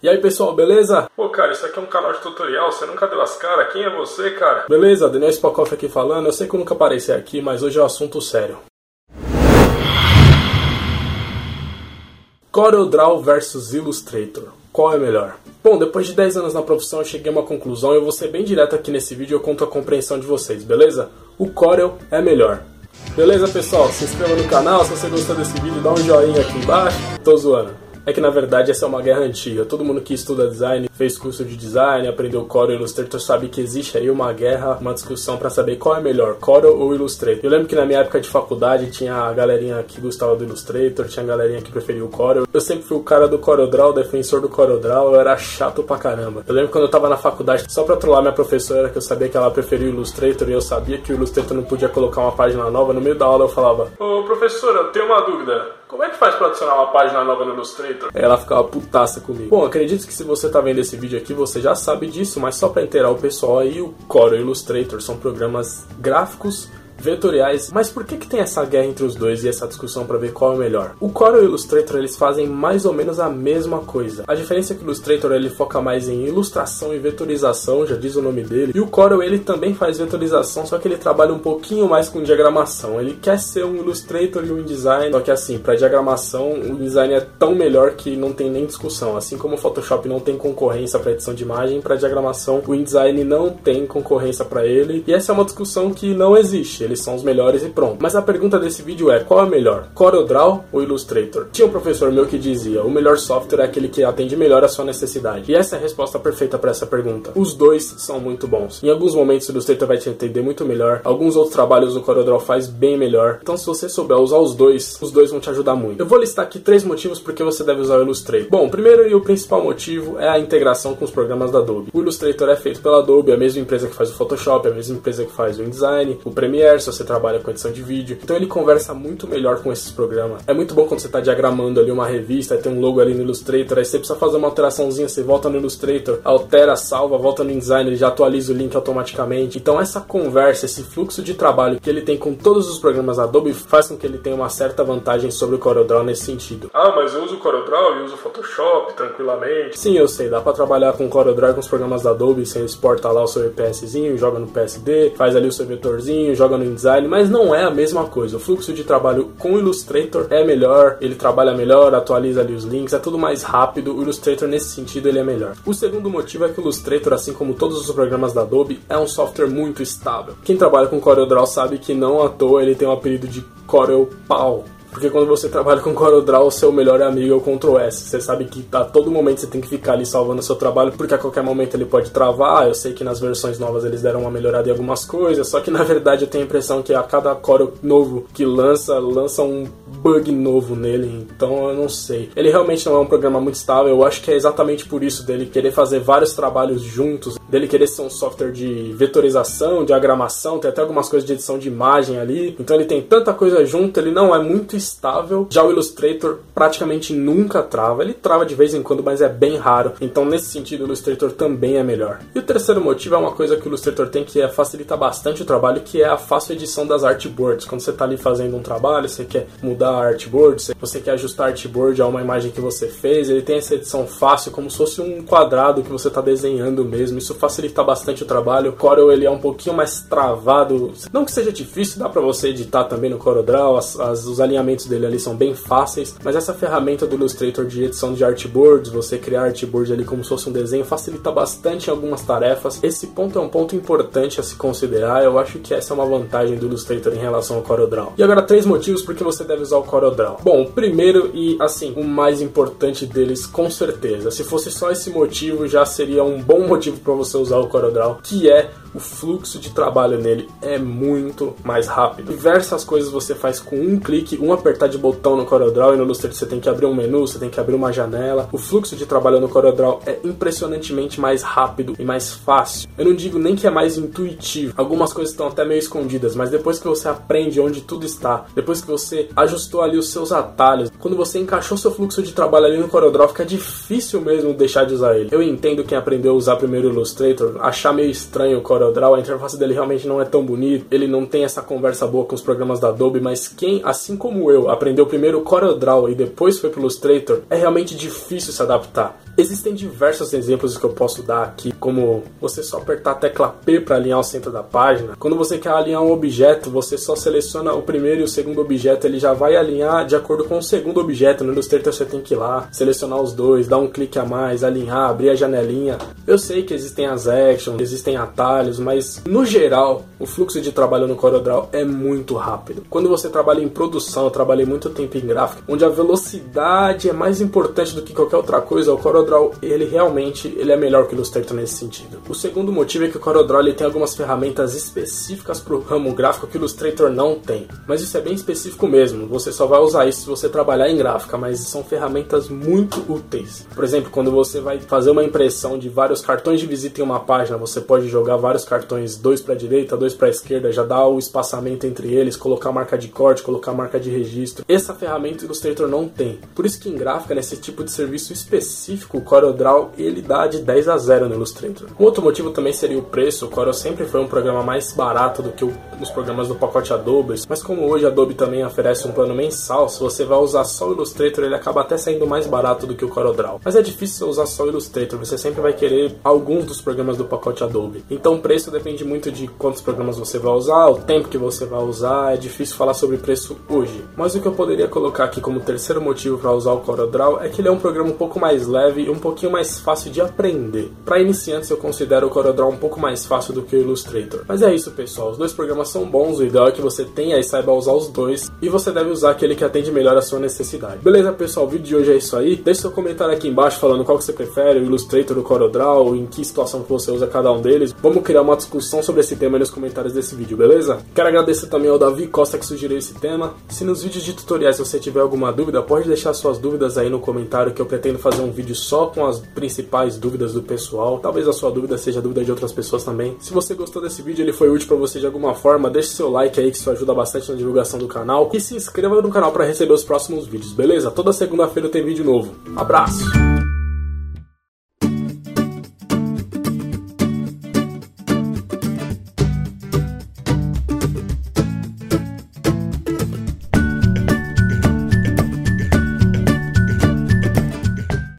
E aí pessoal, beleza? Pô, cara, isso aqui é um canal de tutorial, você nunca deu as caras? Quem é você, cara? Beleza, Daniel Spokoff aqui falando. Eu sei que eu nunca apareci aqui, mas hoje é um assunto sério. CorelDRAW versus Illustrator. Qual é melhor? Bom, depois de 10 anos na profissão eu cheguei a uma conclusão e eu vou ser bem direto aqui nesse vídeo e eu conto a compreensão de vocês, beleza? O Corel é melhor. Beleza, pessoal? Se inscreva no canal, se você gostou desse vídeo, dá um joinha aqui embaixo. Tô zoando é que na verdade essa é uma guerra antiga. Todo mundo que estuda design, fez curso de design, aprendeu Corel e Illustrator sabe que existe aí uma guerra, uma discussão para saber qual é melhor, Corel ou Illustrator. Eu lembro que na minha época de faculdade tinha a galerinha que gostava do Illustrator, tinha a galerinha que preferia o Corel. Eu sempre fui o cara do CorelDRAW, defensor do CorelDRAW, eu era chato pra caramba. Eu lembro quando eu tava na faculdade, só pra trollar minha professora, que eu sabia que ela preferia o Illustrator e eu sabia que o Illustrator não podia colocar uma página nova, no meio da aula eu falava: Ô professora, eu tenho uma dúvida. Como é que faz pra adicionar uma página nova no Illustrator? Ela ficava putaça comigo. Bom, acredito que se você tá vendo esse vídeo aqui, você já sabe disso, mas só pra inteirar o pessoal aí, o Corel Illustrator são programas gráficos vetoriais. Mas por que, que tem essa guerra entre os dois e essa discussão para ver qual é o melhor? O Corel e o Illustrator eles fazem mais ou menos a mesma coisa. A diferença é que o Illustrator ele foca mais em ilustração e vetorização, já diz o nome dele. E o Corel ele também faz vetorização, só que ele trabalha um pouquinho mais com diagramação. Ele quer ser um Illustrator e um InDesign, só que assim, para diagramação o InDesign é tão melhor que não tem nem discussão. Assim como o Photoshop não tem concorrência para edição de imagem, para diagramação o InDesign não tem concorrência para ele. E essa é uma discussão que não existe eles são os melhores e pronto. Mas a pergunta desse vídeo é: qual é melhor, CorelDRAW ou Illustrator? Tinha um professor meu que dizia: o melhor software é aquele que atende melhor a sua necessidade. E essa é a resposta perfeita para essa pergunta. Os dois são muito bons. Em alguns momentos o Illustrator vai te entender muito melhor, alguns outros trabalhos o CorelDRAW faz bem melhor. Então, se você souber usar os dois, os dois vão te ajudar muito. Eu vou listar aqui três motivos porque você deve usar o Illustrator. Bom, o primeiro e o principal motivo é a integração com os programas da Adobe. O Illustrator é feito pela Adobe, a mesma empresa que faz o Photoshop, a mesma empresa que faz o InDesign, o Premiere se você trabalha com edição de vídeo. Então ele conversa muito melhor com esses programas. É muito bom quando você está diagramando ali uma revista, tem um logo ali no Illustrator, aí você precisa fazer uma alteraçãozinha, você volta no Illustrator, altera, salva, volta no InDesign, ele já atualiza o link automaticamente. Então essa conversa, esse fluxo de trabalho que ele tem com todos os programas Adobe faz com que ele tenha uma certa vantagem sobre o CorelDRAW nesse sentido. Ah, mas eu uso o CorelDRAW e uso o Photoshop tranquilamente. Sim, eu sei, dá para trabalhar com o CorelDRAW com os programas da Adobe, você exporta lá o seu EPSzinho, joga no PSD, faz ali o seu vetorzinho, joga no InDesign, mas não é a mesma coisa. O fluxo de trabalho com o Illustrator é melhor, ele trabalha melhor, atualiza ali os links, é tudo mais rápido. O Illustrator nesse sentido ele é melhor. O segundo motivo é que o Illustrator, assim como todos os programas da Adobe, é um software muito estável. Quem trabalha com CorelDRAW sabe que não à toa ele tem o apelido de Corel Pau porque quando você trabalha com CorelDRAW, o seu melhor amigo é o Ctrl S. Você sabe que a todo momento você tem que ficar ali salvando o seu trabalho, porque a qualquer momento ele pode travar. Eu sei que nas versões novas eles deram uma melhorada em algumas coisas, só que na verdade eu tenho a impressão que a cada Corel novo que lança, lança um bug novo nele, então eu não sei. Ele realmente não é um programa muito estável, eu acho que é exatamente por isso dele querer fazer vários trabalhos juntos, dele querer ser um software de vetorização, diagramação, tem até algumas coisas de edição de imagem ali. Então ele tem tanta coisa junto, ele não é muito estável. Já o Illustrator praticamente nunca trava. Ele trava de vez em quando, mas é bem raro. Então, nesse sentido, o Illustrator também é melhor. E o terceiro motivo é uma coisa que o Illustrator tem que é facilita bastante o trabalho, que é a fácil edição das artboards. Quando você está ali fazendo um trabalho, você quer mudar a artboard, você quer ajustar a artboard a uma imagem que você fez, ele tem essa edição fácil, como se fosse um quadrado que você está desenhando mesmo. Isso facilita bastante o trabalho. O Corel ele é um pouquinho mais travado. Não que seja difícil, dá para você editar também no CorelDRAW, as, as, os alinhamentos dele ali são bem fáceis, mas essa ferramenta do Illustrator de edição de artboards, você criar artboards ali como se fosse um desenho, facilita bastante algumas tarefas. Esse ponto é um ponto importante a se considerar, eu acho que essa é uma vantagem do Illustrator em relação ao CorelDRAW. E agora, três motivos por que você deve usar o CorelDRAW. Bom, o primeiro e, assim, o mais importante deles, com certeza, se fosse só esse motivo, já seria um bom motivo para você usar o CorelDRAW, que é o fluxo de trabalho nele é muito mais rápido. Diversas coisas você faz com um clique, um apertar de botão no CorelDRAW e no Illustrator você tem que abrir um menu, você tem que abrir uma janela. O fluxo de trabalho no CorelDRAW é impressionantemente mais rápido e mais fácil. Eu não digo nem que é mais intuitivo. Algumas coisas estão até meio escondidas, mas depois que você aprende onde tudo está, depois que você ajustou ali os seus atalhos, quando você encaixou seu fluxo de trabalho ali no CorelDRAW, fica difícil mesmo deixar de usar ele. Eu entendo quem aprendeu a usar primeiro o Illustrator, achar meio estranho o CorelDRAW, a interface dele realmente não é tão bonita, ele não tem essa conversa boa com os programas da Adobe, mas quem, assim como eu, aprendeu primeiro CorelDRAW e depois foi pro Illustrator, é realmente difícil se adaptar. Existem diversos exemplos que eu posso dar aqui, como você só apertar a tecla P para alinhar o centro da página. Quando você quer alinhar um objeto, você só seleciona o primeiro e o segundo objeto, ele já vai alinhar de acordo com o segundo objeto. No Illustrator você tem que ir lá, selecionar os dois, dar um clique a mais, alinhar, abrir a janelinha. Eu sei que existem as actions, existem atalhos, mas no geral, o fluxo de trabalho no CorelDRAW é muito rápido. Quando você trabalha em produção, eu trabalhei muito tempo em gráfico, onde a velocidade é mais importante do que qualquer outra coisa, o CorelDRAW, ele realmente ele é melhor que o Illustrator nesse sentido. O segundo motivo é que o CorelDRAW ele tem algumas ferramentas específicas para o ramo gráfico que o Illustrator não tem. Mas isso é bem específico mesmo, você só vai usar isso se você trabalhar em gráfica, mas são ferramentas muito úteis. Por exemplo, quando você vai fazer uma impressão de vários cartões de visita em uma página, você pode jogar vários cartões, dois para a direita, dois para a esquerda, já dá o espaçamento entre eles, colocar marca de corte, colocar marca de registro. Essa ferramenta o Illustrator não tem. Por isso que em gráfica, nesse tipo de serviço específico, o CorelDRAW ele dá de 10 a 0 no Illustrator. Um outro motivo também seria o preço. O Corel sempre foi um programa mais barato do que os programas do pacote Adobe, mas como hoje a Adobe também oferece um plano mensal, se você vai usar só o Illustrator, ele acaba até saindo mais barato do que o CorelDRAW. Mas é difícil usar só o Illustrator, você sempre vai querer alguns dos programas do pacote Adobe. Então preço depende muito de quantos programas você vai usar, o tempo que você vai usar, é difícil falar sobre preço hoje. Mas o que eu poderia colocar aqui como terceiro motivo para usar o CorelDRAW é que ele é um programa um pouco mais leve um pouquinho mais fácil de aprender. Para iniciantes, eu considero o CorelDRAW um pouco mais fácil do que o Illustrator. Mas é isso, pessoal. Os dois programas são bons, o ideal é que você tenha e saiba usar os dois, e você deve usar aquele que atende melhor a sua necessidade. Beleza, pessoal? O vídeo de hoje é isso aí. Deixe seu comentário aqui embaixo falando qual que você prefere, o Illustrator ou o CorelDRAW, em que situação que você usa cada um deles. Vamos criar uma discussão sobre esse tema nos comentários desse vídeo, beleza? Quero agradecer também ao Davi Costa que sugeriu esse tema. Se nos vídeos de tutoriais você tiver alguma dúvida, pode deixar suas dúvidas aí no comentário que eu pretendo fazer um vídeo só com as principais dúvidas do pessoal. Talvez a sua dúvida seja a dúvida de outras pessoas também. Se você gostou desse vídeo, ele foi útil para você de alguma forma, deixe seu like aí que isso ajuda bastante na divulgação do canal e se inscreva no canal para receber os próximos vídeos, beleza? Toda segunda-feira tem vídeo novo. Abraço.